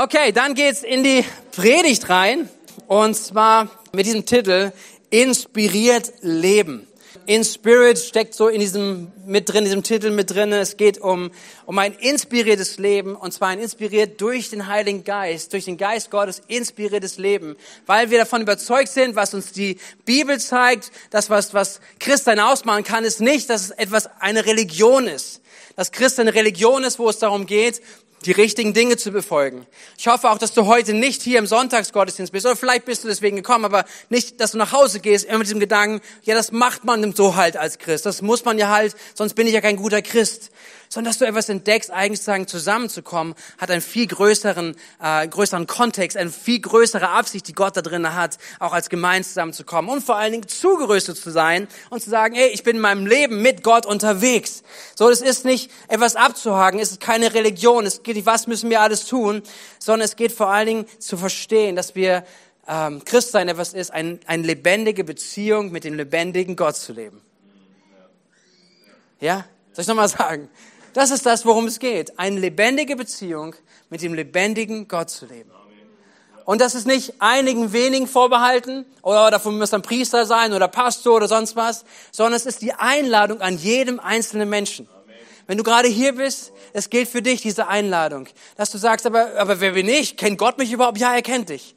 Okay, dann geht's in die Predigt rein und zwar mit diesem Titel Inspiriert Leben. In Spirit steckt so in diesem mit drin, diesem Titel mit drin. Es geht um um ein inspiriertes Leben und zwar ein inspiriert durch den Heiligen Geist, durch den Geist Gottes inspiriertes Leben, weil wir davon überzeugt sind, was uns die Bibel zeigt, das was was Christen ausmachen kann, ist nicht, dass es etwas eine Religion ist, dass Christen eine Religion ist, wo es darum geht, die richtigen Dinge zu befolgen. Ich hoffe auch, dass du heute nicht hier im Sonntagsgottesdienst bist, oder vielleicht bist du deswegen gekommen, aber nicht, dass du nach Hause gehst, immer mit diesem Gedanken, ja, das macht man so halt als Christ, das muss man ja halt, sonst bin ich ja kein guter Christ sondern dass du etwas entdeckst, eigentlich sagen, zusammenzukommen, hat einen viel größeren, äh, größeren Kontext, eine viel größere Absicht, die Gott da drin hat, auch als Gemeinde zusammenzukommen und vor allen Dingen zugerüstet zu sein und zu sagen, ey, ich bin in meinem Leben mit Gott unterwegs. So, das ist nicht etwas abzuhaken, es ist keine Religion, es geht nicht, was müssen wir alles tun, sondern es geht vor allen Dingen zu verstehen, dass wir ähm, Christsein etwas ist, ein, eine lebendige Beziehung mit dem lebendigen Gott zu leben. Ja? Soll ich nochmal sagen? Das ist das, worum es geht. Eine lebendige Beziehung mit dem lebendigen Gott zu leben. Und das ist nicht einigen wenigen vorbehalten, oder davon muss ein Priester sein oder Pastor oder sonst was, sondern es ist die Einladung an jedem einzelnen Menschen. Wenn du gerade hier bist, es gilt für dich diese Einladung, dass du sagst, aber, aber wer bin ich? Kennt Gott mich überhaupt? Ja, er kennt dich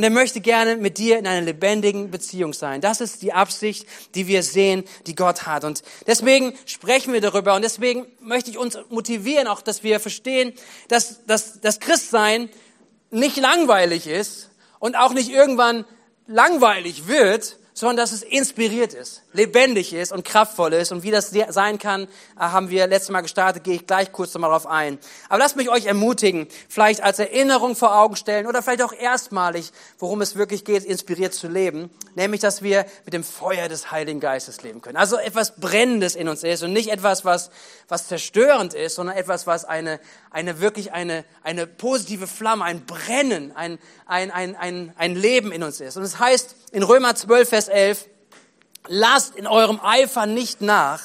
und er möchte gerne mit dir in einer lebendigen Beziehung sein. Das ist die Absicht, die wir sehen, die Gott hat. Und deswegen sprechen wir darüber und deswegen möchte ich uns motivieren, auch dass wir verstehen, dass, dass das Christsein nicht langweilig ist und auch nicht irgendwann langweilig wird, sondern dass es inspiriert ist, lebendig ist und kraftvoll ist. Und wie das sein kann, äh, haben wir letztes Mal gestartet, gehe ich gleich kurz nochmal drauf ein. Aber lasst mich euch ermutigen, vielleicht als Erinnerung vor Augen stellen oder vielleicht auch erstmalig, worum es wirklich geht, inspiriert zu leben. Nämlich, dass wir mit dem Feuer des Heiligen Geistes leben können. Also etwas Brennendes in uns ist und nicht etwas, was, was zerstörend ist, sondern etwas, was eine, eine wirklich eine, eine positive Flamme, ein Brennen, ein, ein, ein, ein, ein Leben in uns ist. Und es das heißt in Römer 12, Vers 11, lasst in eurem Eifer nicht nach,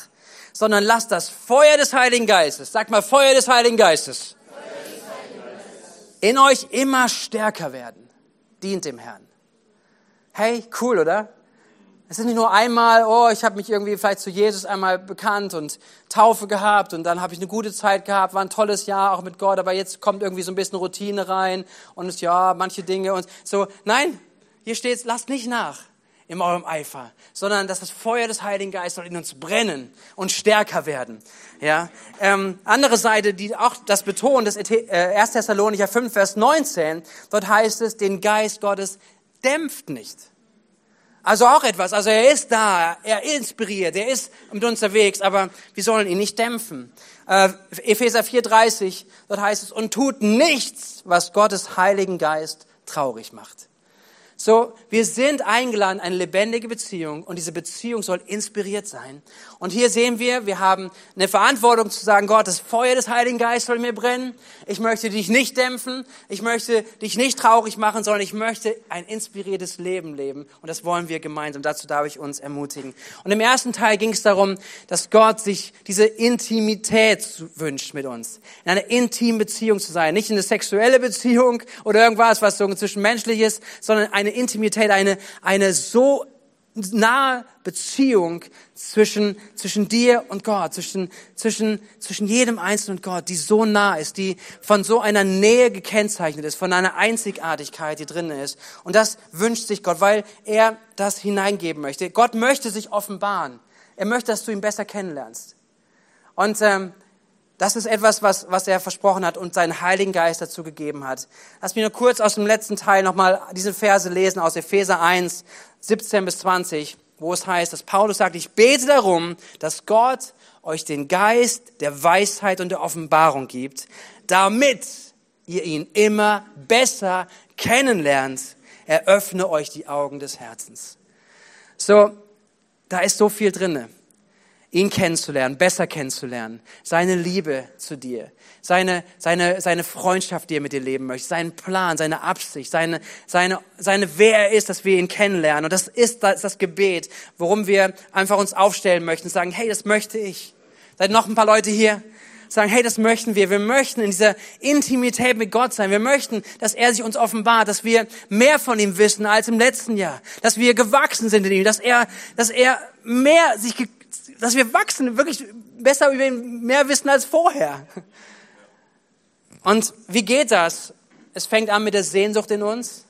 sondern lasst das Feuer des Heiligen Geistes, sag mal Feuer des Heiligen Geistes, in euch immer stärker werden. Dient dem Herrn. Hey, cool, oder? Es ist nicht nur einmal, oh, ich habe mich irgendwie vielleicht zu Jesus einmal bekannt und Taufe gehabt und dann habe ich eine gute Zeit gehabt, war ein tolles Jahr auch mit Gott, aber jetzt kommt irgendwie so ein bisschen Routine rein und es ja, manche Dinge und so. Nein, hier steht, lasst nicht nach in eurem Eifer, sondern dass das Feuer des Heiligen Geistes soll in uns brennen und stärker werden. Ja, ähm, andere Seite, die auch das betont, das äh, 1. Thessalonicher 5, Vers 19, dort heißt es, den Geist Gottes dämpft nicht. Also auch etwas. Also er ist da, er inspiriert, er ist mit uns unterwegs, aber wir sollen ihn nicht dämpfen. Äh, Epheser 4,30, dort heißt es, und tut nichts, was Gottes Heiligen Geist traurig macht. So, wir sind eingeladen, eine lebendige Beziehung und diese Beziehung soll inspiriert sein. Und hier sehen wir, wir haben eine Verantwortung zu sagen, Gott, das Feuer des Heiligen Geistes soll mir brennen. Ich möchte dich nicht dämpfen. Ich möchte dich nicht traurig machen, sondern ich möchte ein inspiriertes Leben leben. Und das wollen wir gemeinsam. Dazu darf ich uns ermutigen. Und im ersten Teil ging es darum, dass Gott sich diese Intimität wünscht mit uns. In einer intimen Beziehung zu sein. Nicht in eine sexuelle Beziehung oder irgendwas, was so zwischenmenschlich ist, sondern eine Intimität, eine, eine so nahe Beziehung zwischen, zwischen dir und Gott, zwischen, zwischen, zwischen jedem Einzelnen und Gott, die so nah ist, die von so einer Nähe gekennzeichnet ist, von einer Einzigartigkeit, die drin ist. Und das wünscht sich Gott, weil er das hineingeben möchte. Gott möchte sich offenbaren. Er möchte, dass du ihn besser kennenlernst. Und ähm, das ist etwas, was, was er versprochen hat und seinen Heiligen Geist dazu gegeben hat. Lass mich nur kurz aus dem letzten Teil nochmal diese Verse lesen aus Epheser 1, 17 bis 20, wo es heißt, dass Paulus sagt, ich bete darum, dass Gott euch den Geist der Weisheit und der Offenbarung gibt, damit ihr ihn immer besser kennenlernt. Eröffne euch die Augen des Herzens. So, da ist so viel drinne ihn kennenzulernen, besser kennenzulernen, seine Liebe zu dir, seine, seine, seine Freundschaft, die er mit dir leben möchte, seinen Plan, seine Absicht, seine, seine, seine, wer er ist, dass wir ihn kennenlernen. Und das ist das, das Gebet, worum wir einfach uns aufstellen möchten, sagen, hey, das möchte ich. Seid noch ein paar Leute hier? sagen, hey, das möchten wir. Wir möchten in dieser Intimität mit Gott sein. Wir möchten, dass er sich uns offenbart, dass wir mehr von ihm wissen als im letzten Jahr, dass wir gewachsen sind in ihm, dass er, dass er mehr sich, dass wir wachsen, wirklich besser über ihn mehr wissen als vorher. Und wie geht das? Es fängt an mit der Sehnsucht in uns,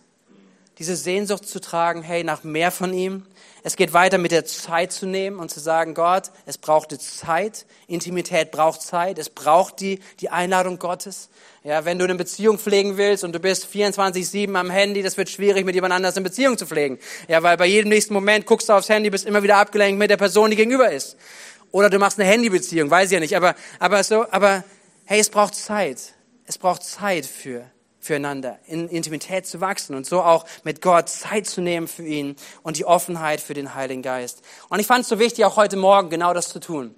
diese Sehnsucht zu tragen, hey, nach mehr von ihm. Es geht weiter mit der Zeit zu nehmen und zu sagen, Gott, es braucht Zeit. Intimität braucht Zeit. Es braucht die, die Einladung Gottes. Ja, wenn du eine Beziehung pflegen willst und du bist 24-7 am Handy, das wird schwierig, mit jemand anders eine Beziehung zu pflegen. Ja, weil bei jedem nächsten Moment guckst du aufs Handy, bist immer wieder abgelenkt mit der Person, die gegenüber ist. Oder du machst eine Handybeziehung, weiß ich ja nicht. Aber, aber so, aber hey, es braucht Zeit. Es braucht Zeit für füreinander, in Intimität zu wachsen und so auch mit Gott Zeit zu nehmen für ihn und die Offenheit für den Heiligen Geist. Und ich fand es so wichtig, auch heute Morgen genau das zu tun.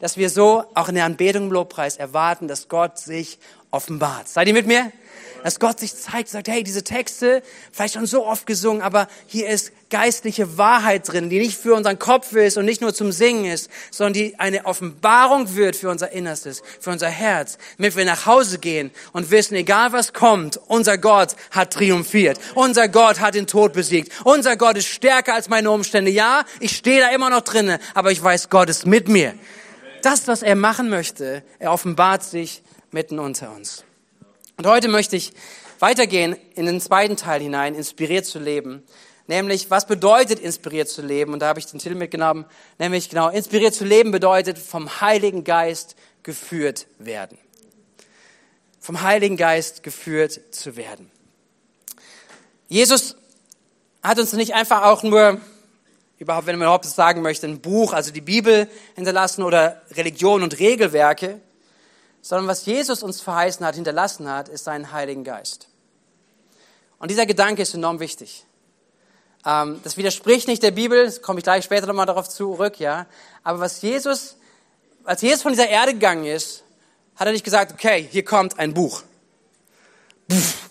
Dass wir so auch in der Anbetung im Lobpreis erwarten, dass Gott sich offenbart. Seid ihr mit mir? dass Gott sich zeigt, sagt, hey, diese Texte, vielleicht schon so oft gesungen, aber hier ist geistliche Wahrheit drin, die nicht für unseren Kopf ist und nicht nur zum Singen ist, sondern die eine Offenbarung wird für unser Innerstes, für unser Herz, damit wir nach Hause gehen und wissen, egal was kommt, unser Gott hat triumphiert. Unser Gott hat den Tod besiegt. Unser Gott ist stärker als meine Umstände. Ja, ich stehe da immer noch drinnen, aber ich weiß, Gott ist mit mir. Das, was er machen möchte, er offenbart sich mitten unter uns. Und heute möchte ich weitergehen in den zweiten Teil hinein, inspiriert zu leben. Nämlich, was bedeutet inspiriert zu leben? Und da habe ich den Titel mitgenommen. Nämlich, genau, inspiriert zu leben bedeutet vom Heiligen Geist geführt werden. Vom Heiligen Geist geführt zu werden. Jesus hat uns nicht einfach auch nur, überhaupt, wenn man überhaupt sagen möchte, ein Buch, also die Bibel hinterlassen oder Religion und Regelwerke, sondern was Jesus uns verheißen hat, hinterlassen hat, ist seinen Heiligen Geist. Und dieser Gedanke ist enorm wichtig. Ähm, das widerspricht nicht der Bibel, das komme ich gleich später nochmal darauf zurück, ja. Aber was Jesus, als Jesus von dieser Erde gegangen ist, hat er nicht gesagt, okay, hier kommt ein Buch. Pff,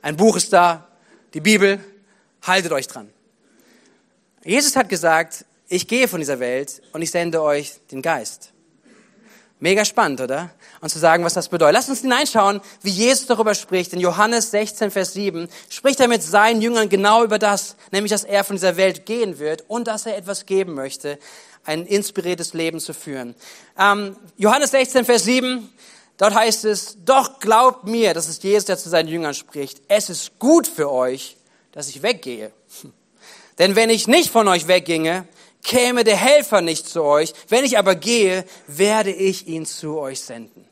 ein Buch ist da, die Bibel, haltet euch dran. Jesus hat gesagt, ich gehe von dieser Welt und ich sende euch den Geist. Mega spannend, oder? Und zu sagen, was das bedeutet. Lass uns hineinschauen, wie Jesus darüber spricht. In Johannes 16, Vers 7 spricht er mit seinen Jüngern genau über das, nämlich, dass er von dieser Welt gehen wird und dass er etwas geben möchte, ein inspiriertes Leben zu führen. Ähm, Johannes 16, Vers 7, dort heißt es, doch glaubt mir, das ist Jesus, der zu seinen Jüngern spricht, es ist gut für euch, dass ich weggehe. Denn wenn ich nicht von euch wegginge, käme der Helfer nicht zu euch. Wenn ich aber gehe, werde ich ihn zu euch senden.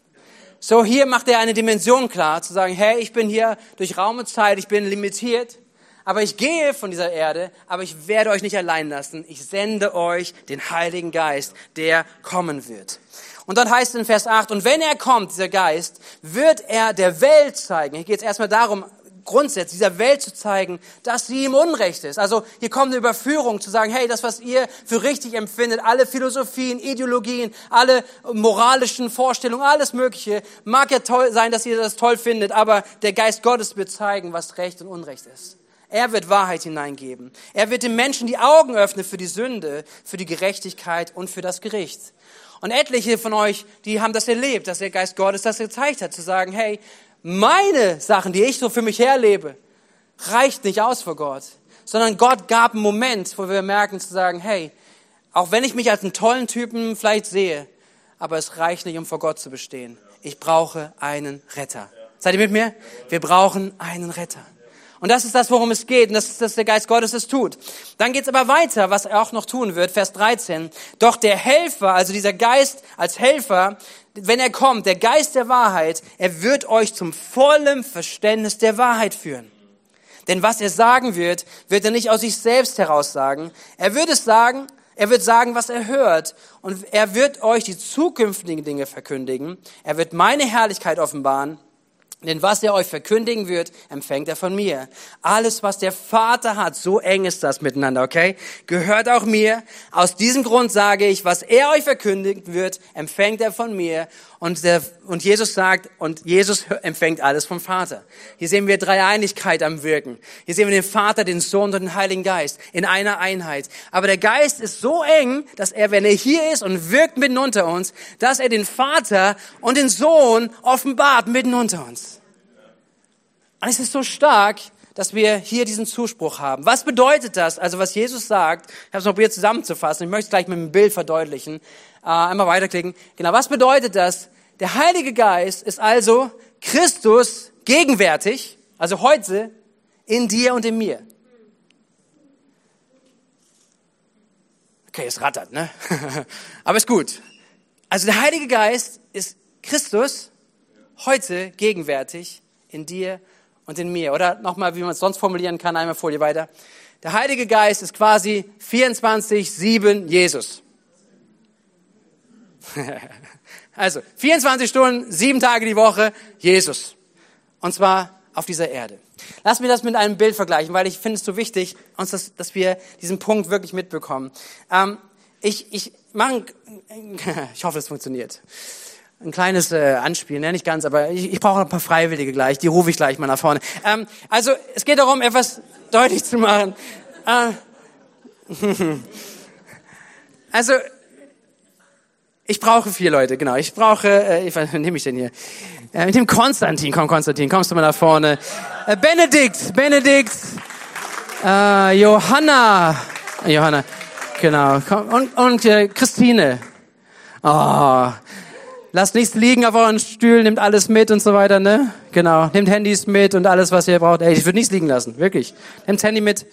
So, hier macht er eine Dimension klar, zu sagen, hey, ich bin hier durch Raum und Zeit, ich bin limitiert, aber ich gehe von dieser Erde, aber ich werde euch nicht allein lassen. Ich sende euch den Heiligen Geist, der kommen wird. Und dann heißt es in Vers 8, und wenn er kommt, dieser Geist, wird er der Welt zeigen. Hier geht es erstmal darum, Grundsätze dieser Welt zu zeigen, dass sie im Unrecht ist. Also hier kommt eine Überführung zu sagen, hey, das, was ihr für richtig empfindet, alle Philosophien, Ideologien, alle moralischen Vorstellungen, alles Mögliche, mag ja toll sein, dass ihr das toll findet, aber der Geist Gottes wird zeigen, was Recht und Unrecht ist. Er wird Wahrheit hineingeben. Er wird den Menschen die Augen öffnen für die Sünde, für die Gerechtigkeit und für das Gericht. Und etliche von euch, die haben das erlebt, dass der Geist Gottes das gezeigt hat, zu sagen, hey, meine Sachen, die ich so für mich herlebe, reicht nicht aus vor Gott, sondern Gott gab einen Moment, wo wir merken zu sagen, hey, auch wenn ich mich als einen tollen Typen vielleicht sehe, aber es reicht nicht, um vor Gott zu bestehen. Ich brauche einen Retter. Seid ihr mit mir? Wir brauchen einen Retter. Und das ist das, worum es geht. Und das ist, dass der Geist Gottes es tut. Dann geht's aber weiter, was er auch noch tun wird. Vers 13. Doch der Helfer, also dieser Geist als Helfer, wenn er kommt, der Geist der Wahrheit, er wird euch zum vollen Verständnis der Wahrheit führen. Denn was er sagen wird, wird er nicht aus sich selbst heraus sagen. Er wird es sagen, er wird sagen, was er hört. Und er wird euch die zukünftigen Dinge verkündigen. Er wird meine Herrlichkeit offenbaren. Denn was er euch verkündigen wird, empfängt er von mir. Alles, was der Vater hat, so eng ist das miteinander, okay? Gehört auch mir. Aus diesem Grund sage ich, was er euch verkündigen wird, empfängt er von mir. Und, der, und Jesus sagt, und Jesus empfängt alles vom Vater. Hier sehen wir Dreieinigkeit am Wirken. Hier sehen wir den Vater, den Sohn und den Heiligen Geist in einer Einheit. Aber der Geist ist so eng, dass er, wenn er hier ist und wirkt mitten unter uns, dass er den Vater und den Sohn offenbart mitten unter uns. Und es ist so stark, dass wir hier diesen Zuspruch haben. Was bedeutet das? Also was Jesus sagt, ich habe es noch probiert zusammenzufassen, ich möchte es gleich mit einem Bild verdeutlichen. Äh, einmal weiterklicken. Genau, was bedeutet das? Der Heilige Geist ist also Christus gegenwärtig, also heute, in dir und in mir. Okay, es rattert, ne? Aber ist gut. Also der Heilige Geist ist Christus heute gegenwärtig in dir und in mir. Oder nochmal, wie man es sonst formulieren kann, einmal Folie weiter. Der Heilige Geist ist quasi 24-7 Jesus. also 24 Stunden, sieben Tage die Woche, Jesus. Und zwar auf dieser Erde. Lass mir das mit einem Bild vergleichen, weil ich finde es so wichtig, uns das, dass wir diesen Punkt wirklich mitbekommen. Ähm, ich, ich mache, ich hoffe, es funktioniert. Ein kleines äh, Anspiel, ne? nicht ganz, aber ich, ich brauche ein paar Freiwillige gleich, die rufe ich gleich mal nach vorne. Ähm, also es geht darum, etwas deutlich zu machen. Äh, also ich brauche vier Leute, genau. Ich brauche, äh, ich, was nehme ich denn hier? Äh, mit dem Konstantin, komm Konstantin, kommst du mal nach vorne. Äh, Benedikt, Benedikt, äh, Johanna, Johanna, genau. Komm, und und äh, Christine. Oh, lasst nichts liegen auf euren Stühlen, nehmt alles mit und so weiter, ne? Genau, nehmt Handys mit und alles, was ihr braucht. Ey, ich würde nichts liegen lassen, wirklich. Nehmt Handy mit.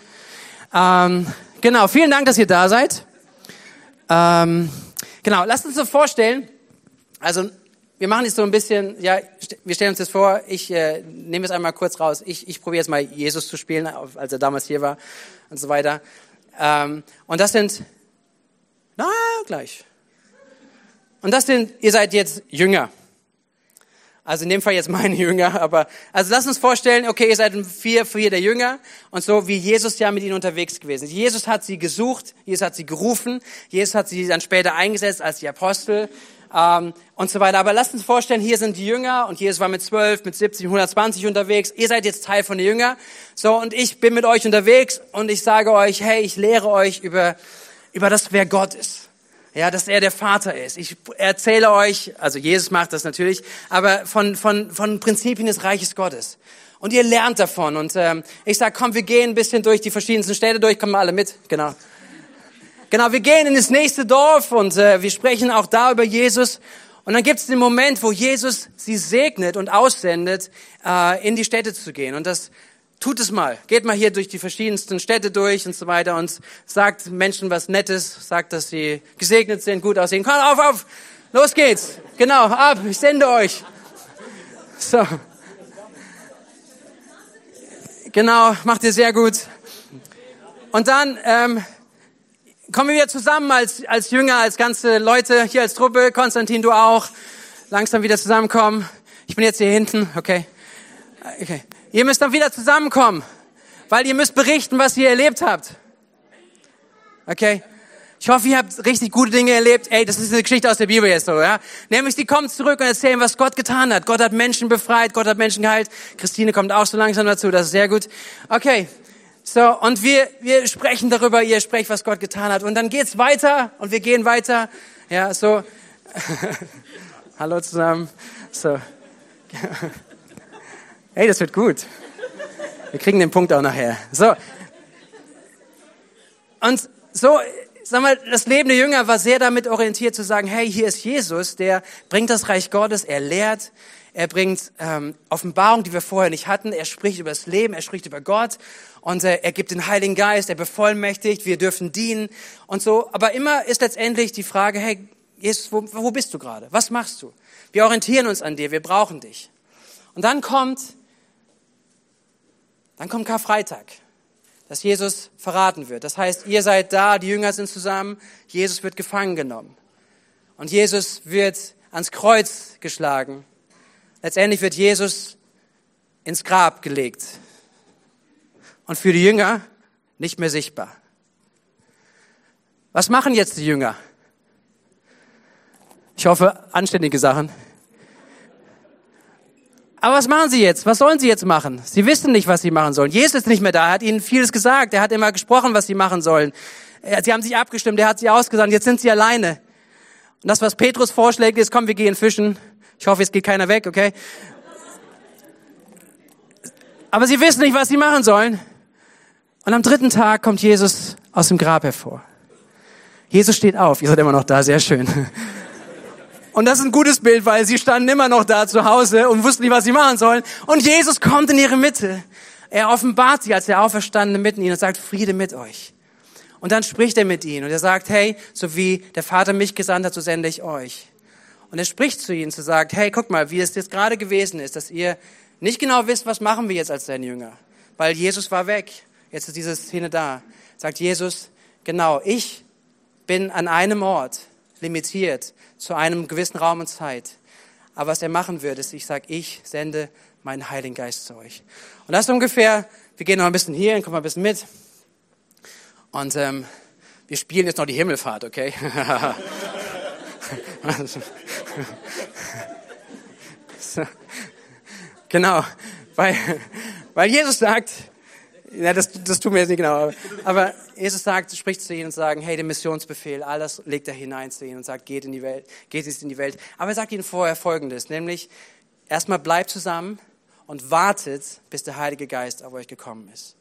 Ähm, genau, vielen Dank, dass ihr da seid. Ähm, Genau, lasst uns so vorstellen, also wir machen jetzt so ein bisschen, ja, wir stellen uns das vor, ich äh, nehme es einmal kurz raus, ich, ich probiere jetzt mal Jesus zu spielen, als er damals hier war und so weiter. Ähm, und das sind, na, gleich. Und das sind, ihr seid jetzt Jünger. Also in dem Fall jetzt meine Jünger, aber also lasst uns vorstellen, okay, ihr seid vier, vier der Jünger und so wie Jesus ja mit ihnen unterwegs gewesen ist. Jesus hat sie gesucht, Jesus hat sie gerufen, Jesus hat sie dann später eingesetzt als die Apostel ähm, und so weiter. Aber lasst uns vorstellen, hier sind die Jünger und Jesus war mit zwölf, mit 70, 120 unterwegs. Ihr seid jetzt Teil von den Jünger. So und ich bin mit euch unterwegs und ich sage euch, hey, ich lehre euch über über das, wer Gott ist ja, dass er der Vater ist. Ich erzähle euch, also Jesus macht das natürlich, aber von, von, von Prinzipien des Reiches Gottes. Und ihr lernt davon. Und ähm, ich sage, komm, wir gehen ein bisschen durch die verschiedensten Städte durch, kommen alle mit, genau. Genau, wir gehen in das nächste Dorf und äh, wir sprechen auch da über Jesus. Und dann gibt es den Moment, wo Jesus sie segnet und aussendet, äh, in die Städte zu gehen. Und das tut es mal. Geht mal hier durch die verschiedensten Städte durch und so weiter und sagt Menschen was Nettes, sagt, dass sie gesegnet sind, gut aussehen. Komm, auf, auf, los geht's. Genau, ab, ich sende euch. So. Genau, macht ihr sehr gut. Und dann ähm, kommen wir wieder zusammen als, als Jünger, als ganze Leute, hier als Truppe. Konstantin, du auch. Langsam wieder zusammenkommen. Ich bin jetzt hier hinten, okay. Okay. Ihr müsst dann wieder zusammenkommen, weil ihr müsst berichten, was ihr erlebt habt. Okay? Ich hoffe, ihr habt richtig gute Dinge erlebt. Ey, das ist eine Geschichte aus der Bibel jetzt so, ja? Nämlich, die kommen zurück und erzählen, was Gott getan hat. Gott hat Menschen befreit, Gott hat Menschen geheilt. Christine kommt auch so langsam dazu, das ist sehr gut. Okay. So, und wir, wir sprechen darüber, ihr sprecht, was Gott getan hat. Und dann geht's weiter und wir gehen weiter. Ja, so. Hallo zusammen. So. Hey, das wird gut. Wir kriegen den Punkt auch nachher. So. Und so, sag mal, das Leben der Jünger war sehr damit orientiert zu sagen, hey, hier ist Jesus, der bringt das Reich Gottes, er lehrt, er bringt ähm, Offenbarung, die wir vorher nicht hatten, er spricht über das Leben, er spricht über Gott und äh, er gibt den Heiligen Geist, er bevollmächtigt, wir dürfen dienen und so. Aber immer ist letztendlich die Frage, hey, Jesus, wo, wo bist du gerade? Was machst du? Wir orientieren uns an dir, wir brauchen dich. Und dann kommt dann kommt Karfreitag, dass Jesus verraten wird. Das heißt, ihr seid da, die Jünger sind zusammen, Jesus wird gefangen genommen. Und Jesus wird ans Kreuz geschlagen. Letztendlich wird Jesus ins Grab gelegt und für die Jünger nicht mehr sichtbar. Was machen jetzt die Jünger? Ich hoffe, anständige Sachen. Aber was machen sie jetzt? Was sollen sie jetzt machen? Sie wissen nicht, was sie machen sollen. Jesus ist nicht mehr da. Er hat ihnen vieles gesagt. Er hat immer gesprochen, was sie machen sollen. Sie haben sich abgestimmt. Er hat sie ausgesandt. Jetzt sind sie alleine. Und das, was Petrus vorschlägt, ist, komm, wir gehen fischen. Ich hoffe, jetzt geht keiner weg, okay? Aber sie wissen nicht, was sie machen sollen. Und am dritten Tag kommt Jesus aus dem Grab hervor. Jesus steht auf. Ihr seid immer noch da. Sehr schön. Und das ist ein gutes Bild, weil sie standen immer noch da zu Hause und wussten nicht, was sie machen sollen. Und Jesus kommt in ihre Mitte. Er offenbart sie als der Auferstandene mitten ihnen und sagt, Friede mit euch. Und dann spricht er mit ihnen und er sagt, hey, so wie der Vater mich gesandt hat, so sende ich euch. Und er spricht zu ihnen, zu sagt, hey, guck mal, wie es jetzt gerade gewesen ist, dass ihr nicht genau wisst, was machen wir jetzt als sein Jünger. Weil Jesus war weg. Jetzt ist diese Szene da. Sagt Jesus, genau, ich bin an einem Ort limitiert zu einem gewissen Raum und Zeit. Aber was er machen wird, ist, ich sage, ich sende meinen Heiligen Geist zu euch. Und das ungefähr, wir gehen noch ein bisschen hier, kommen ein bisschen mit. Und ähm, wir spielen jetzt noch die Himmelfahrt, okay? genau, weil, weil Jesus sagt, ja, das, das tun wir jetzt nicht genau. Aber, Jesus sagt, spricht zu ihnen und sagt, hey, den Missionsbefehl, alles legt er hinein zu ihnen und sagt, geht in die Welt, geht jetzt in die Welt. Aber er sagt ihnen vorher Folgendes, nämlich, erstmal bleibt zusammen und wartet, bis der Heilige Geist auf euch gekommen ist.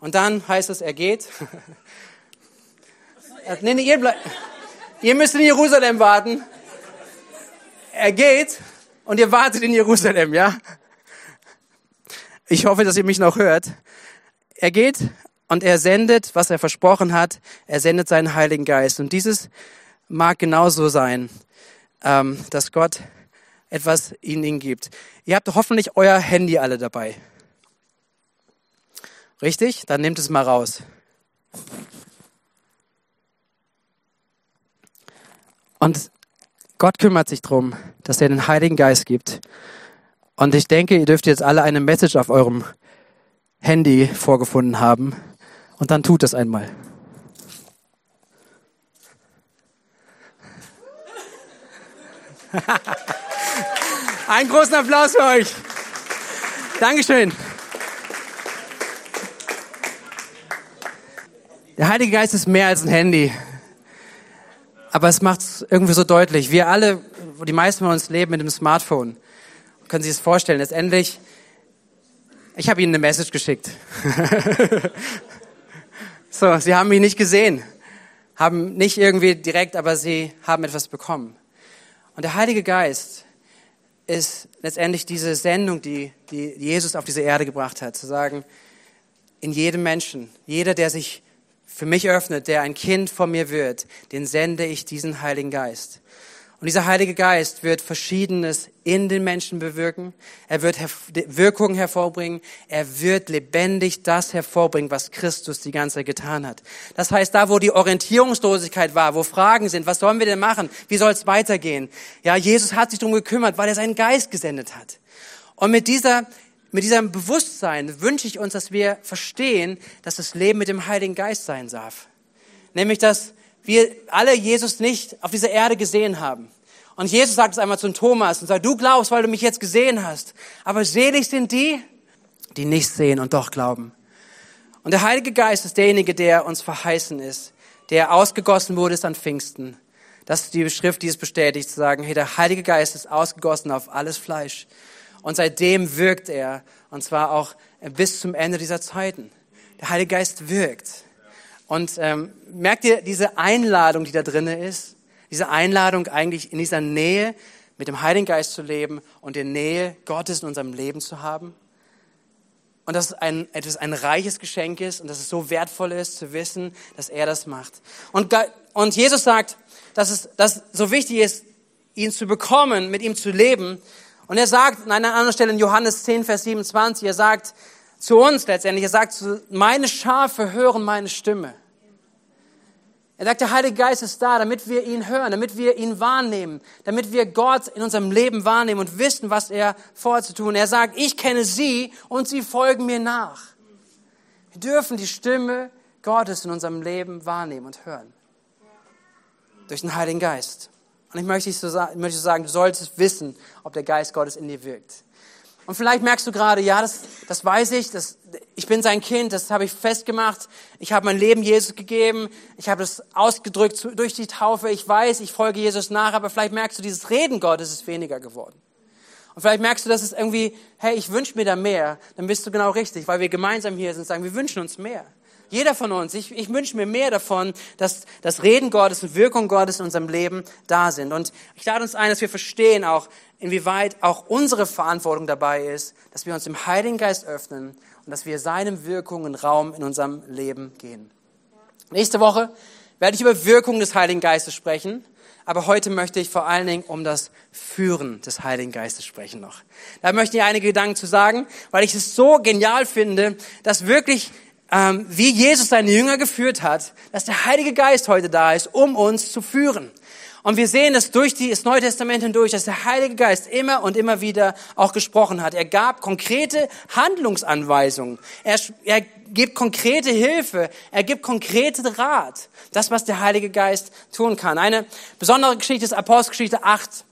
Und dann heißt es, er geht. nee, nee, ihr, bleibt, ihr müsst in Jerusalem warten. Er geht und ihr wartet in Jerusalem, ja? Ich hoffe, dass ihr mich noch hört. Er geht und er sendet, was er versprochen hat. Er sendet seinen Heiligen Geist. Und dieses mag genauso sein, ähm, dass Gott etwas in ihnen gibt. Ihr habt hoffentlich euer Handy alle dabei. Richtig? Dann nehmt es mal raus. Und Gott kümmert sich darum, dass er den Heiligen Geist gibt. Und ich denke, ihr dürft jetzt alle eine Message auf eurem Handy vorgefunden haben. Und dann tut es einmal. Einen großen Applaus für euch. Dankeschön. Der Heilige Geist ist mehr als ein Handy. Aber es macht es irgendwie so deutlich. Wir alle, die meisten von uns leben mit dem Smartphone. Können Sie das vorstellen? Letztendlich ich habe Ihnen eine Message geschickt. so, Sie haben mich nicht gesehen, haben nicht irgendwie direkt, aber Sie haben etwas bekommen. Und der Heilige Geist ist letztendlich diese Sendung, die, die Jesus auf diese Erde gebracht hat, zu sagen, in jedem Menschen, jeder, der sich für mich öffnet, der ein Kind von mir wird, den sende ich diesen Heiligen Geist. Und dieser Heilige Geist wird Verschiedenes in den Menschen bewirken. Er wird Wirkungen hervorbringen. Er wird lebendig das hervorbringen, was Christus die ganze Zeit getan hat. Das heißt, da wo die Orientierungslosigkeit war, wo Fragen sind, was sollen wir denn machen? Wie soll es weitergehen? Ja, Jesus hat sich darum gekümmert, weil er seinen Geist gesendet hat. Und mit dieser mit diesem Bewusstsein wünsche ich uns, dass wir verstehen, dass das Leben mit dem Heiligen Geist sein darf. Nämlich, dass wir alle Jesus nicht auf dieser Erde gesehen haben. Und Jesus sagt es einmal zu Thomas und sagt, du glaubst, weil du mich jetzt gesehen hast. Aber selig sind die, die nicht sehen und doch glauben. Und der Heilige Geist ist derjenige, der uns verheißen ist, der ausgegossen wurde ist an Pfingsten. Das ist die Schrift, die es bestätigt, zu sagen, hey, der Heilige Geist ist ausgegossen auf alles Fleisch. Und seitdem wirkt er, und zwar auch bis zum Ende dieser Zeiten. Der Heilige Geist wirkt. Und ähm, merkt ihr diese Einladung, die da drinne ist? Diese Einladung eigentlich in dieser Nähe mit dem Heiligen Geist zu leben und in Nähe Gottes in unserem Leben zu haben? Und dass es ein, etwas ein reiches Geschenk ist und dass es so wertvoll ist zu wissen, dass er das macht. Und, und Jesus sagt, dass es dass so wichtig ist, ihn zu bekommen, mit ihm zu leben. Und er sagt an einer anderen Stelle in Johannes 10, Vers 27, er sagt, zu uns letztendlich. Er sagt, meine Schafe hören meine Stimme. Er sagt, der Heilige Geist ist da, damit wir ihn hören, damit wir ihn wahrnehmen, damit wir Gott in unserem Leben wahrnehmen und wissen, was er vorzutun. Er sagt, ich kenne sie und sie folgen mir nach. Wir dürfen die Stimme Gottes in unserem Leben wahrnehmen und hören. Durch den Heiligen Geist. Und ich möchte, so sagen, du solltest wissen, ob der Geist Gottes in dir wirkt. Und vielleicht merkst du gerade, ja, das, das weiß ich, das, ich bin sein Kind, das habe ich festgemacht. Ich habe mein Leben Jesus gegeben, ich habe es ausgedrückt durch die Taufe. Ich weiß, ich folge Jesus nach, aber vielleicht merkst du, dieses Reden Gottes ist weniger geworden. Und vielleicht merkst du, dass es irgendwie, hey, ich wünsche mir da mehr. Dann bist du genau richtig, weil wir gemeinsam hier sind und sagen, wir wünschen uns mehr. Jeder von uns, ich, ich wünsche mir mehr davon, dass das Reden Gottes und Wirkung Gottes in unserem Leben da sind. Und ich lade uns ein, dass wir verstehen auch, inwieweit auch unsere Verantwortung dabei ist, dass wir uns dem Heiligen Geist öffnen und dass wir seinem Wirkungen Raum in unserem Leben gehen. Nächste Woche werde ich über Wirkung des Heiligen Geistes sprechen. Aber heute möchte ich vor allen Dingen um das Führen des Heiligen Geistes sprechen noch. Da möchte ich einige Gedanken zu sagen, weil ich es so genial finde, dass wirklich ähm, wie Jesus seine Jünger geführt hat, dass der Heilige Geist heute da ist, um uns zu führen. Und wir sehen es durch die, das Neue Testament hindurch, dass der Heilige Geist immer und immer wieder auch gesprochen hat. Er gab konkrete Handlungsanweisungen. Er, er gibt konkrete Hilfe. Er gibt konkrete Rat. Das, was der Heilige Geist tun kann. Eine besondere Geschichte ist Apostelgeschichte 8.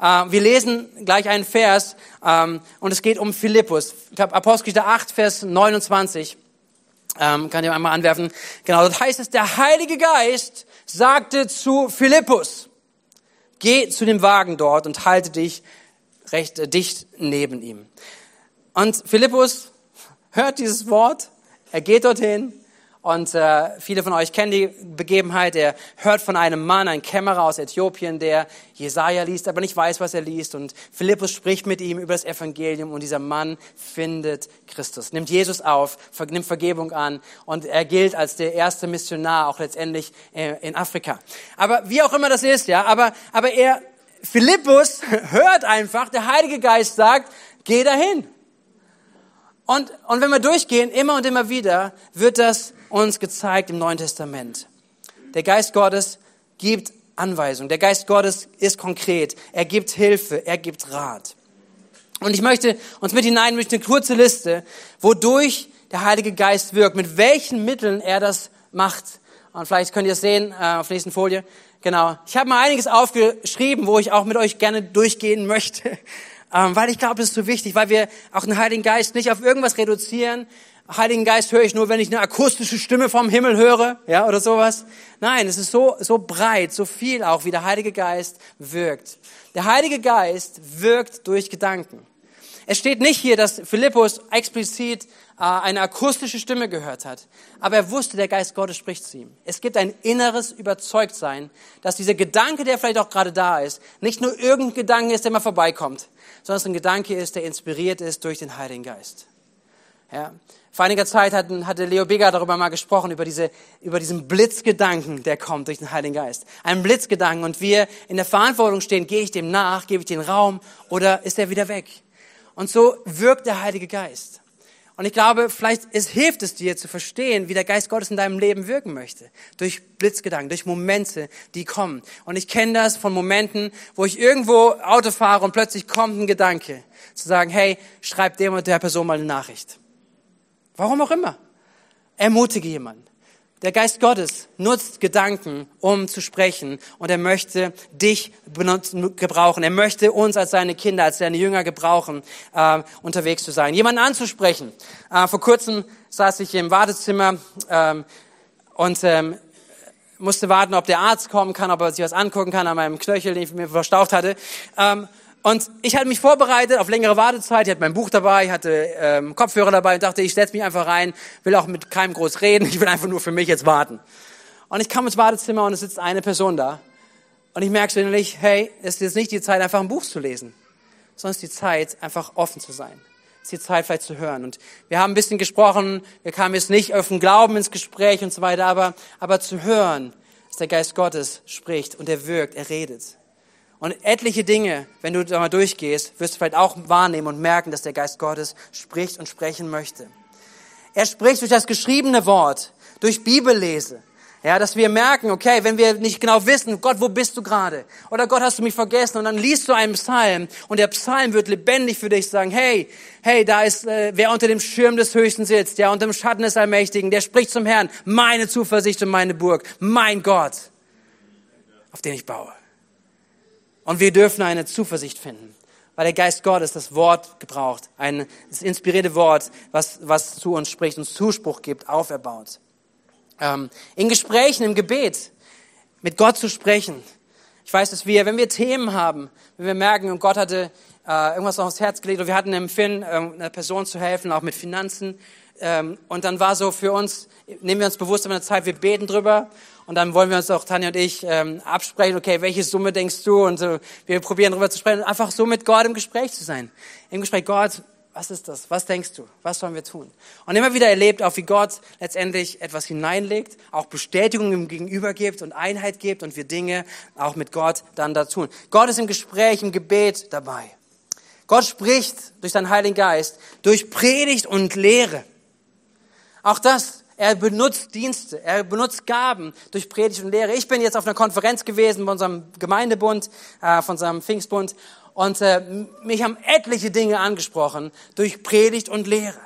Äh, wir lesen gleich einen Vers ähm, und es geht um Philippus. Ich habe Apostelgeschichte 8, Vers 29. Ähm, kann ich einmal anwerfen. Genau, das heißt es, der Heilige Geist sagte zu Philippus, geh zu dem Wagen dort und halte dich recht äh, dicht neben ihm. Und Philippus hört dieses Wort, er geht dorthin und äh, viele von euch kennen die Begebenheit. Er hört von einem Mann, ein Kämmerer aus Äthiopien, der Jesaja liest, aber nicht weiß, was er liest. Und Philippus spricht mit ihm über das Evangelium und dieser Mann findet Christus, nimmt Jesus auf, nimmt Vergebung an und er gilt als der erste Missionar auch letztendlich äh, in Afrika. Aber wie auch immer das ist, ja, aber, aber er, Philippus hört einfach, der Heilige Geist sagt, geh dahin. Und, und wenn wir durchgehen, immer und immer wieder, wird das uns gezeigt im Neuen Testament. Der Geist Gottes gibt Anweisungen. Der Geist Gottes ist konkret. Er gibt Hilfe. Er gibt Rat. Und ich möchte uns mit hinein durch eine kurze Liste, wodurch der Heilige Geist wirkt, mit welchen Mitteln er das macht. Und vielleicht könnt ihr es sehen äh, auf der nächsten Folie. Genau. Ich habe mal einiges aufgeschrieben, wo ich auch mit euch gerne durchgehen möchte, ähm, weil ich glaube, das ist so wichtig, weil wir auch den Heiligen Geist nicht auf irgendwas reduzieren, Heiligen Geist höre ich nur, wenn ich eine akustische Stimme vom Himmel höre, ja, oder sowas. Nein, es ist so, so breit, so viel auch, wie der Heilige Geist wirkt. Der Heilige Geist wirkt durch Gedanken. Es steht nicht hier, dass Philippus explizit äh, eine akustische Stimme gehört hat, aber er wusste, der Geist Gottes spricht zu ihm. Es gibt ein inneres Überzeugtsein, dass dieser Gedanke, der vielleicht auch gerade da ist, nicht nur irgendein Gedanke ist, der mal vorbeikommt, sondern es ein Gedanke ist, der inspiriert ist durch den Heiligen Geist. Ja. Vor einiger Zeit hatten, hatte Leo Bigger darüber mal gesprochen, über, diese, über diesen Blitzgedanken, der kommt durch den Heiligen Geist. Ein Blitzgedanken und wir in der Verantwortung stehen, gehe ich dem nach, gebe ich den Raum oder ist er wieder weg? Und so wirkt der Heilige Geist. Und ich glaube, vielleicht es hilft es dir zu verstehen, wie der Geist Gottes in deinem Leben wirken möchte. Durch Blitzgedanken, durch Momente, die kommen. Und ich kenne das von Momenten, wo ich irgendwo Auto fahre und plötzlich kommt ein Gedanke, zu sagen, hey, schreib dem und der Person mal eine Nachricht. Warum auch immer. Ermutige jemanden. Der Geist Gottes nutzt Gedanken, um zu sprechen. Und er möchte dich benutzen, gebrauchen. Er möchte uns als seine Kinder, als seine Jünger gebrauchen, äh, unterwegs zu sein. Jemanden anzusprechen. Äh, vor kurzem saß ich im Wartezimmer ähm, und ähm, musste warten, ob der Arzt kommen kann, ob er sich was angucken kann an meinem Knöchel, den ich mir verstaucht hatte. Ähm, und ich hatte mich vorbereitet auf längere Wartezeit. Ich hatte mein Buch dabei, ich hatte ähm, Kopfhörer dabei und dachte, ich setze mich einfach rein, will auch mit keinem groß reden. Ich will einfach nur für mich jetzt warten. Und ich kam ins Wartezimmer und es sitzt eine Person da. Und ich merke so innerlich, hey, ist jetzt nicht die Zeit, einfach ein Buch zu lesen, sondern es ist die Zeit, einfach offen zu sein. Es ist die Zeit, vielleicht zu hören. Und wir haben ein bisschen gesprochen, wir kamen jetzt nicht auf den Glauben ins Gespräch und so weiter, aber, aber zu hören, dass der Geist Gottes spricht und er wirkt, er redet. Und etliche Dinge, wenn du da mal durchgehst, wirst du vielleicht auch wahrnehmen und merken, dass der Geist Gottes spricht und sprechen möchte. Er spricht durch das geschriebene Wort, durch Bibellese, Ja, dass wir merken, okay, wenn wir nicht genau wissen, Gott, wo bist du gerade? Oder Gott, hast du mich vergessen? Und dann liest du einen Psalm und der Psalm wird lebendig für dich sagen, hey, hey, da ist, äh, wer unter dem Schirm des Höchsten sitzt, ja, unter dem Schatten des Allmächtigen, der spricht zum Herrn, meine Zuversicht und meine Burg, mein Gott, auf den ich baue. Und wir dürfen eine Zuversicht finden, weil der Geist Gottes das Wort gebraucht, ein das inspirierte Wort, was, was zu uns spricht, uns Zuspruch gibt, auferbaut ähm, in Gesprächen, im Gebet mit Gott zu sprechen. Ich weiß, dass wir, wenn wir Themen haben, wenn wir merken, und Gott hatte äh, irgendwas aufs Herz gelegt, und wir hatten empfinden, äh, einer Person zu helfen, auch mit Finanzen, und dann war so für uns, nehmen wir uns bewusst immer eine Zeit, wir beten drüber und dann wollen wir uns auch, Tanja und ich, ähm, absprechen, okay, welche Summe denkst du? Und so, wir probieren drüber zu sprechen, einfach so mit Gott im Gespräch zu sein. Im Gespräch, Gott, was ist das? Was denkst du? Was sollen wir tun? Und immer wieder erlebt, auch wie Gott letztendlich etwas hineinlegt, auch Bestätigung im Gegenüber gibt und Einheit gibt und wir Dinge auch mit Gott dann da tun. Gott ist im Gespräch, im Gebet dabei. Gott spricht durch seinen Heiligen Geist, durch Predigt und Lehre. Auch das, er benutzt Dienste, er benutzt Gaben durch Predigt und Lehre. Ich bin jetzt auf einer Konferenz gewesen bei unserem Gemeindebund, äh, von unserem Pfingstbund und äh, mich haben etliche Dinge angesprochen durch Predigt und Lehre.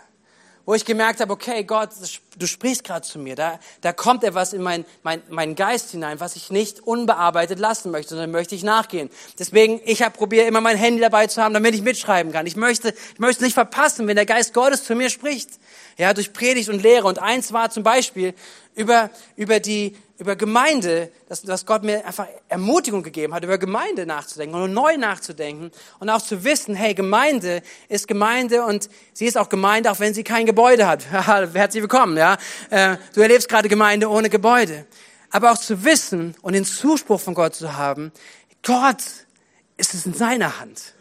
Wo ich gemerkt habe, okay, Gott, du sprichst gerade zu mir. Da, da kommt etwas in mein, mein, meinen Geist hinein, was ich nicht unbearbeitet lassen möchte, sondern möchte ich nachgehen. Deswegen, ich habe probiert, immer mein Handy dabei zu haben, damit ich mitschreiben kann. Ich möchte, ich möchte nicht verpassen, wenn der Geist Gottes zu mir spricht. Ja, durch Predigt und Lehre. Und eins war zum Beispiel über, über die, über Gemeinde, dass, dass Gott mir einfach Ermutigung gegeben hat, über Gemeinde nachzudenken und neu nachzudenken und auch zu wissen, hey, Gemeinde ist Gemeinde und sie ist auch Gemeinde, auch wenn sie kein Gebäude hat. Herzlich willkommen, ja. Äh, du erlebst gerade Gemeinde ohne Gebäude. Aber auch zu wissen und den Zuspruch von Gott zu haben, Gott ist es in seiner Hand.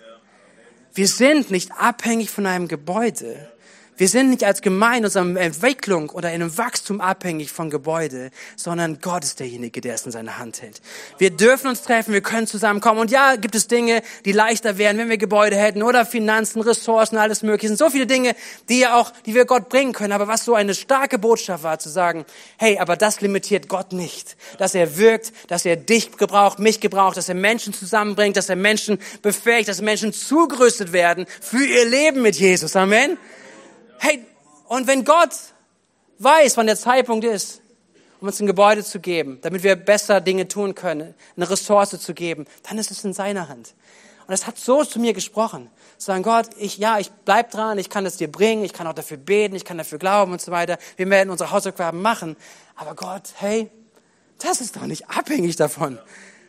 Wir sind nicht abhängig von einem Gebäude. Wir sind nicht als Gemeinde in unserer Entwicklung oder in einem Wachstum abhängig von Gebäude, sondern Gott ist derjenige, der es in seiner Hand hält. Wir dürfen uns treffen, wir können zusammenkommen. Und ja, gibt es Dinge, die leichter wären, wenn wir Gebäude hätten oder Finanzen, Ressourcen, alles Mögliche. Es sind so viele Dinge, die ja auch, die wir Gott bringen können. Aber was so eine starke Botschaft war, zu sagen, hey, aber das limitiert Gott nicht. Dass er wirkt, dass er dich gebraucht, mich gebraucht, dass er Menschen zusammenbringt, dass er Menschen befähigt, dass Menschen zugerüstet werden für ihr Leben mit Jesus. Amen. Hey, und wenn Gott weiß, wann der Zeitpunkt ist, um uns ein Gebäude zu geben, damit wir besser Dinge tun können, eine Ressource zu geben, dann ist es in seiner Hand. Und es hat so zu mir gesprochen. Sagen, Gott, ich, ja, ich bleib dran, ich kann es dir bringen, ich kann auch dafür beten, ich kann dafür glauben und so weiter. Wir werden unsere Hausaufgaben machen. Aber Gott, hey, das ist doch nicht abhängig davon,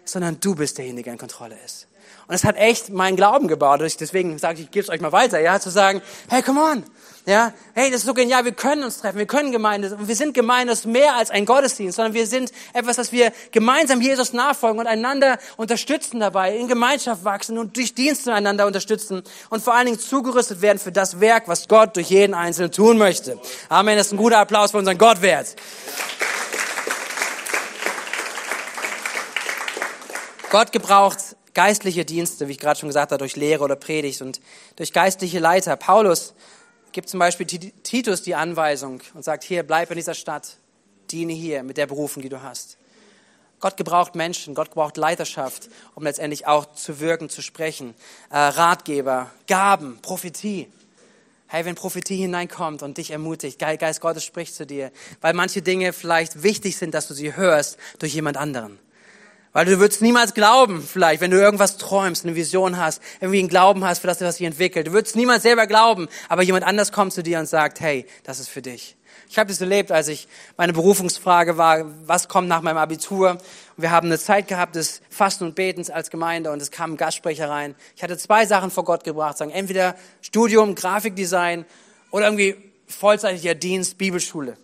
sondern du bist derjenige, der in Kontrolle ist. Und es hat echt meinen Glauben gebaut. Deswegen sage ich, ich gebe es euch mal weiter, ja, zu sagen, hey, come on, ja, hey, das ist so genial, wir können uns treffen, wir können Gemeinde, und wir sind Gemeinde, das ist mehr als ein Gottesdienst, sondern wir sind etwas, dass wir gemeinsam Jesus nachfolgen und einander unterstützen dabei, in Gemeinschaft wachsen und durch Dienste einander unterstützen und vor allen Dingen zugerüstet werden für das Werk, was Gott durch jeden Einzelnen tun möchte. Amen, das ist ein guter Applaus für unseren Gott wert. Gott gebraucht geistliche Dienste, wie ich gerade schon gesagt habe, durch Lehre oder Predigt und durch geistliche Leiter. Paulus gibt zum Beispiel Titus die Anweisung und sagt, hier, bleib in dieser Stadt, diene hier mit der Berufung, die du hast. Gott gebraucht Menschen, Gott gebraucht Leiterschaft, um letztendlich auch zu wirken, zu sprechen. Äh, Ratgeber, Gaben, Prophetie. Hey, wenn Prophetie hineinkommt und dich ermutigt, Geist Gottes spricht zu dir, weil manche Dinge vielleicht wichtig sind, dass du sie hörst durch jemand anderen. Weil du würdest niemals glauben, vielleicht, wenn du irgendwas träumst, eine Vision hast, irgendwie einen Glauben hast für das, was sich entwickelt. Du würdest niemals selber glauben, aber jemand anders kommt zu dir und sagt, hey, das ist für dich. Ich habe das erlebt, als ich meine Berufungsfrage war, was kommt nach meinem Abitur? Und wir haben eine Zeit gehabt des Fasten und Betens als Gemeinde und es kamen Gastsprecher rein. Ich hatte zwei Sachen vor Gott gebracht, sagen entweder Studium, Grafikdesign oder irgendwie vollzeitiger Dienst, Bibelschule.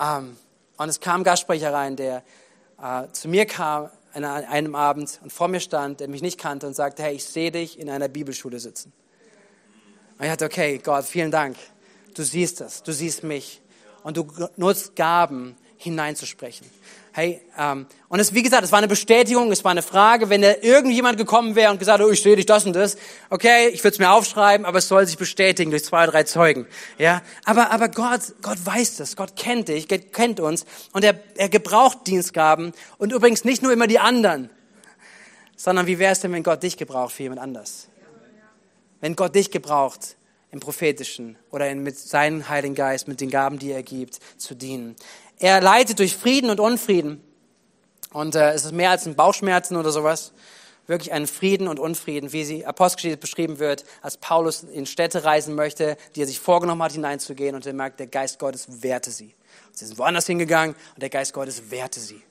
Ähm, und es kam Gastsprecher rein, der äh, zu mir kam an einem Abend und vor mir stand, der mich nicht kannte und sagte, hey, ich sehe dich in einer Bibelschule sitzen. Und ich dachte, okay, Gott, vielen Dank. Du siehst das, du siehst mich. Und du nutzt Gaben hineinzusprechen. Hey, ähm, und es, wie gesagt, es war eine Bestätigung, es war eine Frage, wenn da irgendjemand gekommen wäre und gesagt, oh, ich sehe dich das und das, okay, ich würde es mir aufschreiben, aber es soll sich bestätigen durch zwei, drei Zeugen, ja. Aber, aber Gott, Gott weiß das, Gott kennt dich, Gott kennt uns und er, er gebraucht Dienstgaben und übrigens nicht nur immer die anderen, sondern wie wäre es denn, wenn Gott dich gebraucht für jemand anders? Wenn Gott dich gebraucht, im Prophetischen oder in, mit seinem Heiligen Geist, mit den Gaben, die er gibt, zu dienen. Er leitet durch Frieden und Unfrieden. Und äh, es ist mehr als ein Bauchschmerzen oder sowas. Wirklich ein Frieden und Unfrieden, wie sie Apostelgeschichte beschrieben wird, als Paulus in Städte reisen möchte, die er sich vorgenommen hat, hineinzugehen. Und er merkt, der Geist Gottes wehrte sie. Sie sind woanders hingegangen und der Geist Gottes wehrte sie.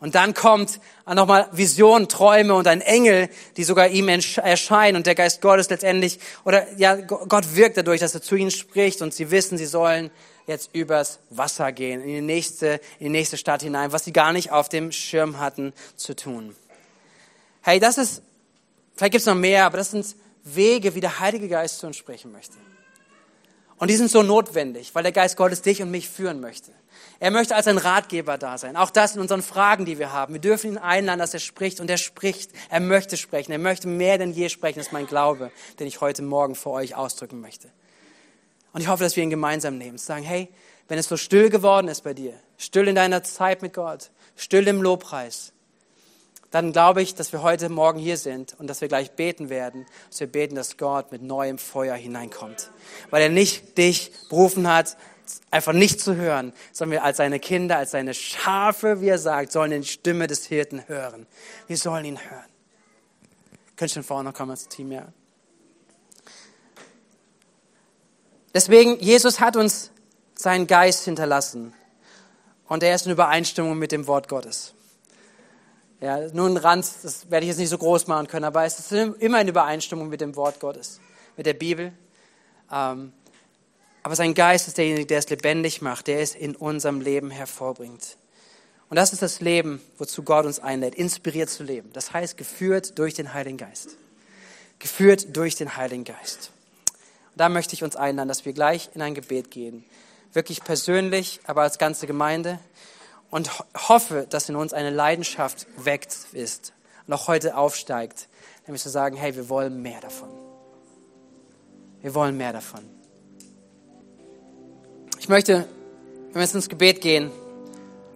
Und dann kommt nochmal Vision, Träume und ein Engel, die sogar ihm erscheinen und der Geist Gottes letztendlich, oder ja, Gott wirkt dadurch, dass er zu ihnen spricht und sie wissen, sie sollen jetzt übers Wasser gehen, in die nächste, in die nächste Stadt hinein, was sie gar nicht auf dem Schirm hatten zu tun. Hey, das ist, vielleicht gibt es noch mehr, aber das sind Wege, wie der Heilige Geist zu uns sprechen möchte. Und die sind so notwendig, weil der Geist Gottes dich und mich führen möchte. Er möchte als ein Ratgeber da sein. Auch das in unseren Fragen, die wir haben. Wir dürfen ihn einladen, dass er spricht. Und er spricht. Er möchte sprechen. Er möchte mehr denn je sprechen. Das ist mein Glaube, den ich heute Morgen vor euch ausdrücken möchte. Und ich hoffe, dass wir ihn gemeinsam nehmen. Sagen, hey, wenn es so still geworden ist bei dir, still in deiner Zeit mit Gott, still im Lobpreis, dann glaube ich, dass wir heute Morgen hier sind und dass wir gleich beten werden, dass wir beten, dass Gott mit neuem Feuer hineinkommt. Weil er nicht dich berufen hat, einfach nicht zu hören, sondern wir als seine Kinder, als seine Schafe, wie er sagt, sollen die Stimme des Hirten hören. Wir sollen ihn hören. Könnt ihr schon vorne kommen als Team, ja? Deswegen, Jesus hat uns seinen Geist hinterlassen. Und er ist in Übereinstimmung mit dem Wort Gottes. Ja, nur ein Rand, das werde ich jetzt nicht so groß machen können, aber es ist immer in Übereinstimmung mit dem Wort Gottes, mit der Bibel. Ähm, aber sein Geist ist derjenige, der es lebendig macht, der es in unserem Leben hervorbringt. Und das ist das Leben, wozu Gott uns einlädt, inspiriert zu leben. Das heißt, geführt durch den Heiligen Geist. Geführt durch den Heiligen Geist. Da möchte ich uns einladen, dass wir gleich in ein Gebet gehen. Wirklich persönlich, aber als ganze Gemeinde. Und hoffe, dass in uns eine Leidenschaft weckt ist und auch heute aufsteigt. Nämlich zu sagen, hey, wir wollen mehr davon. Wir wollen mehr davon. Ich möchte, wenn wir jetzt ins Gebet gehen,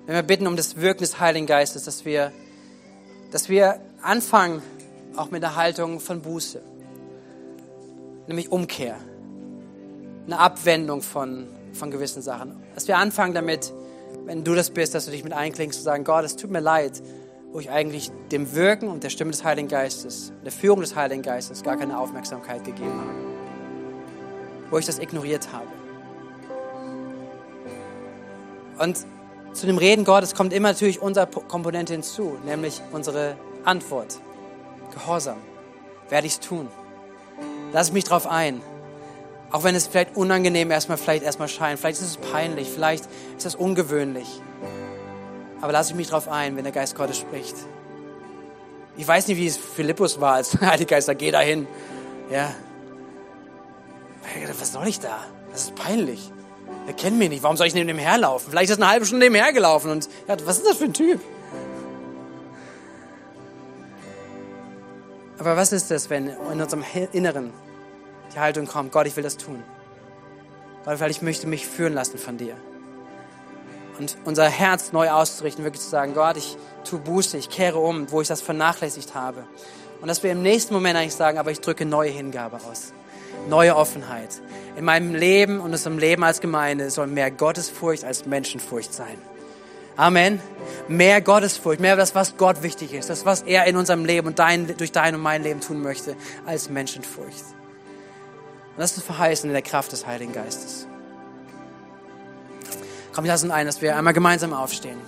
wenn wir bitten um das Wirken des Heiligen Geistes, dass wir, dass wir anfangen, auch mit der Haltung von Buße, nämlich Umkehr, eine Abwendung von, von gewissen Sachen. Dass wir anfangen damit, wenn du das bist, dass du dich mit einklingst und sagen, Gott, es tut mir leid, wo ich eigentlich dem Wirken und der Stimme des Heiligen Geistes, der Führung des Heiligen Geistes gar keine Aufmerksamkeit gegeben habe. Wo ich das ignoriert habe. Und zu dem Reden Gottes kommt immer natürlich unsere Komponente hinzu, nämlich unsere Antwort. Gehorsam. Werde ich es tun? Lass mich darauf ein. Auch wenn es vielleicht unangenehm erstmal vielleicht erstmal scheint, vielleicht ist es peinlich, vielleicht ist es ungewöhnlich. Aber lass ich mich darauf ein, wenn der Geist Gottes spricht. Ich weiß nicht, wie es Philippus war, als der Heilige Geist sagt, geh dahin. Ja. Was soll ich da? Das ist peinlich. Er kennt mich nicht. Warum soll ich neben dem herlaufen? Vielleicht ist er eine halbe Stunde neben hergelaufen und ja, was ist das für ein Typ? Aber was ist das, wenn in unserem Inneren die Haltung kommt, Gott, ich will das tun. Gott, weil ich möchte mich führen lassen von dir. Und unser Herz neu auszurichten, wirklich zu sagen, Gott, ich tue Buße, ich kehre um, wo ich das vernachlässigt habe. Und dass wir im nächsten Moment eigentlich sagen, aber ich drücke neue Hingabe aus neue Offenheit. In meinem Leben und in unserem Leben als Gemeinde soll mehr Gottesfurcht als Menschenfurcht sein. Amen. Mehr Gottesfurcht, mehr das, was Gott wichtig ist, das, was er in unserem Leben und dein, durch dein und mein Leben tun möchte, als Menschenfurcht. Und das ist verheißen in der Kraft des Heiligen Geistes. Komm, lass uns ein, dass wir einmal gemeinsam aufstehen.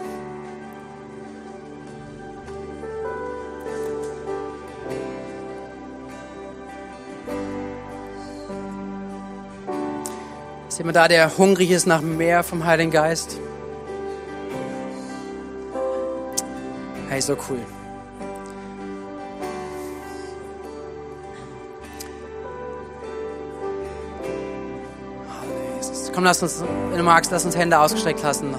Ist jemand da, der hungrig ist nach mehr vom Heiligen Geist? Hey, so cool. Komm, lass uns, wenn du magst, lass uns Hände ausgestreckt lassen.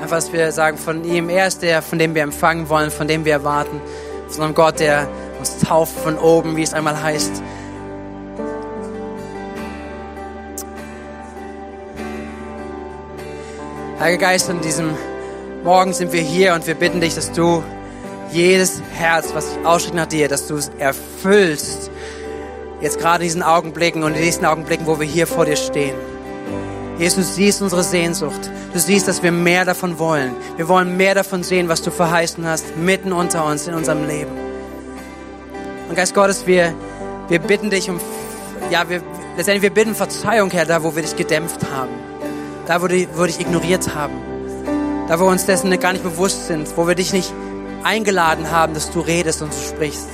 Einfach, dass wir sagen, von ihm, er ist der, von dem wir empfangen wollen, von dem wir erwarten. Von einem Gott, der uns tauft von oben, wie es einmal heißt. Heiliger Geist, an diesem Morgen sind wir hier und wir bitten dich, dass du jedes Herz, was sich ausschickt nach dir, dass du es erfüllst. Jetzt gerade in diesen Augenblicken und in diesen Augenblicken, wo wir hier vor dir stehen. Jesus, du siehst unsere Sehnsucht. Du siehst, dass wir mehr davon wollen. Wir wollen mehr davon sehen, was du verheißen hast, mitten unter uns in unserem Leben. Und Geist Gottes, wir, wir bitten dich um, ja, wir, letztendlich wir bitten Verzeihung, Herr, da wo wir dich gedämpft haben. Da wo wir dich ignoriert haben. Da wo wir uns dessen gar nicht bewusst sind, wo wir dich nicht eingeladen haben, dass du redest und du sprichst.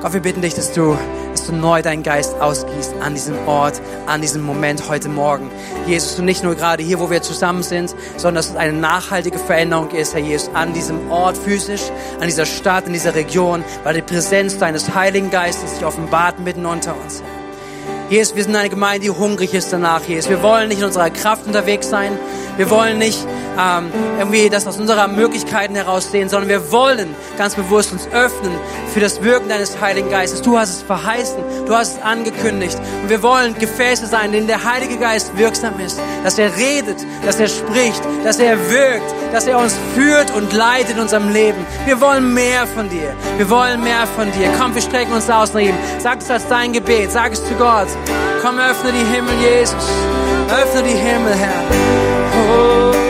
Gott, wir bitten dich, dass du, dass du neu deinen Geist ausgießt an diesem Ort, an diesem Moment heute Morgen. Jesus, du nicht nur gerade hier, wo wir zusammen sind, sondern dass es eine nachhaltige Veränderung ist, Herr Jesus, an diesem Ort physisch, an dieser Stadt, in dieser Region, weil die Präsenz deines Heiligen Geistes sich offenbart mitten unter uns. Jesus, wir sind eine Gemeinde, die hungrig ist danach, Jesus. Wir wollen nicht in unserer Kraft unterwegs sein. Wir wollen nicht ähm, irgendwie das aus unserer Möglichkeiten heraus sehen, sondern wir wollen ganz bewusst uns öffnen für das Wirken deines Heiligen Geistes. Du hast es verheißen, du hast es angekündigt. Und wir wollen Gefäße sein, in denen der Heilige Geist wirksam ist. Dass er redet, dass er spricht, dass er wirkt, dass er uns führt und leitet in unserem Leben. Wir wollen mehr von dir. Wir wollen mehr von dir. Komm, wir strecken uns aus nach ihm. Sag es als dein Gebet. Sag es zu Gott. Komm, öffne die Himmel, Jesus. Öffne die Himmel, Herr. Oh.